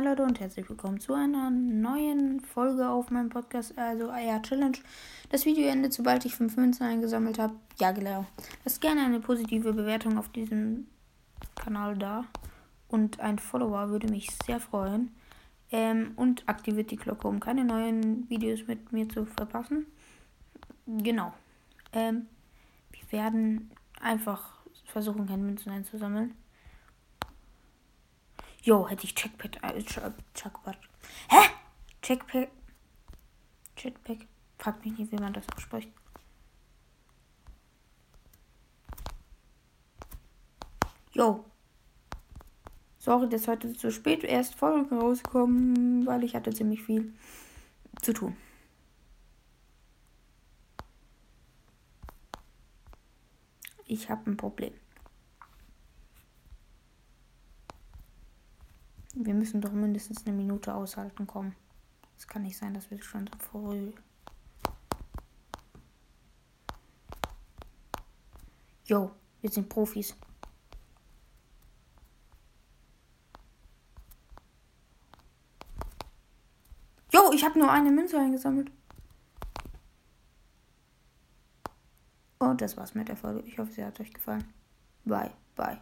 und herzlich willkommen zu einer neuen Folge auf meinem Podcast, also eher Challenge. Das Video endet, sobald ich 5 Münzen eingesammelt habe. Ja, genau. Lasst gerne eine positive Bewertung auf diesem Kanal da. Und ein Follower würde mich sehr freuen. Ähm, und aktiviert die Glocke, um keine neuen Videos mit mir zu verpassen. Genau. Ähm, wir werden einfach versuchen, keine Münzen einzusammeln. Jo, hätte ich Checkpad. Äh, Checkpad. Hä? Checkpad. Jetpack. Fragt mich nicht, wie man das ausspricht. Jo. Sorry, dass heute zu spät erst Folgen rauskommen, weil ich hatte ziemlich viel zu tun. Ich habe ein Problem. Wir müssen doch mindestens eine Minute aushalten kommen. Es kann nicht sein, dass wir schon so früh. Jo, wir sind Profis. Jo, ich habe nur eine Münze eingesammelt. Und das war's mit der Folge. Ich hoffe, sie hat euch gefallen. Bye, bye.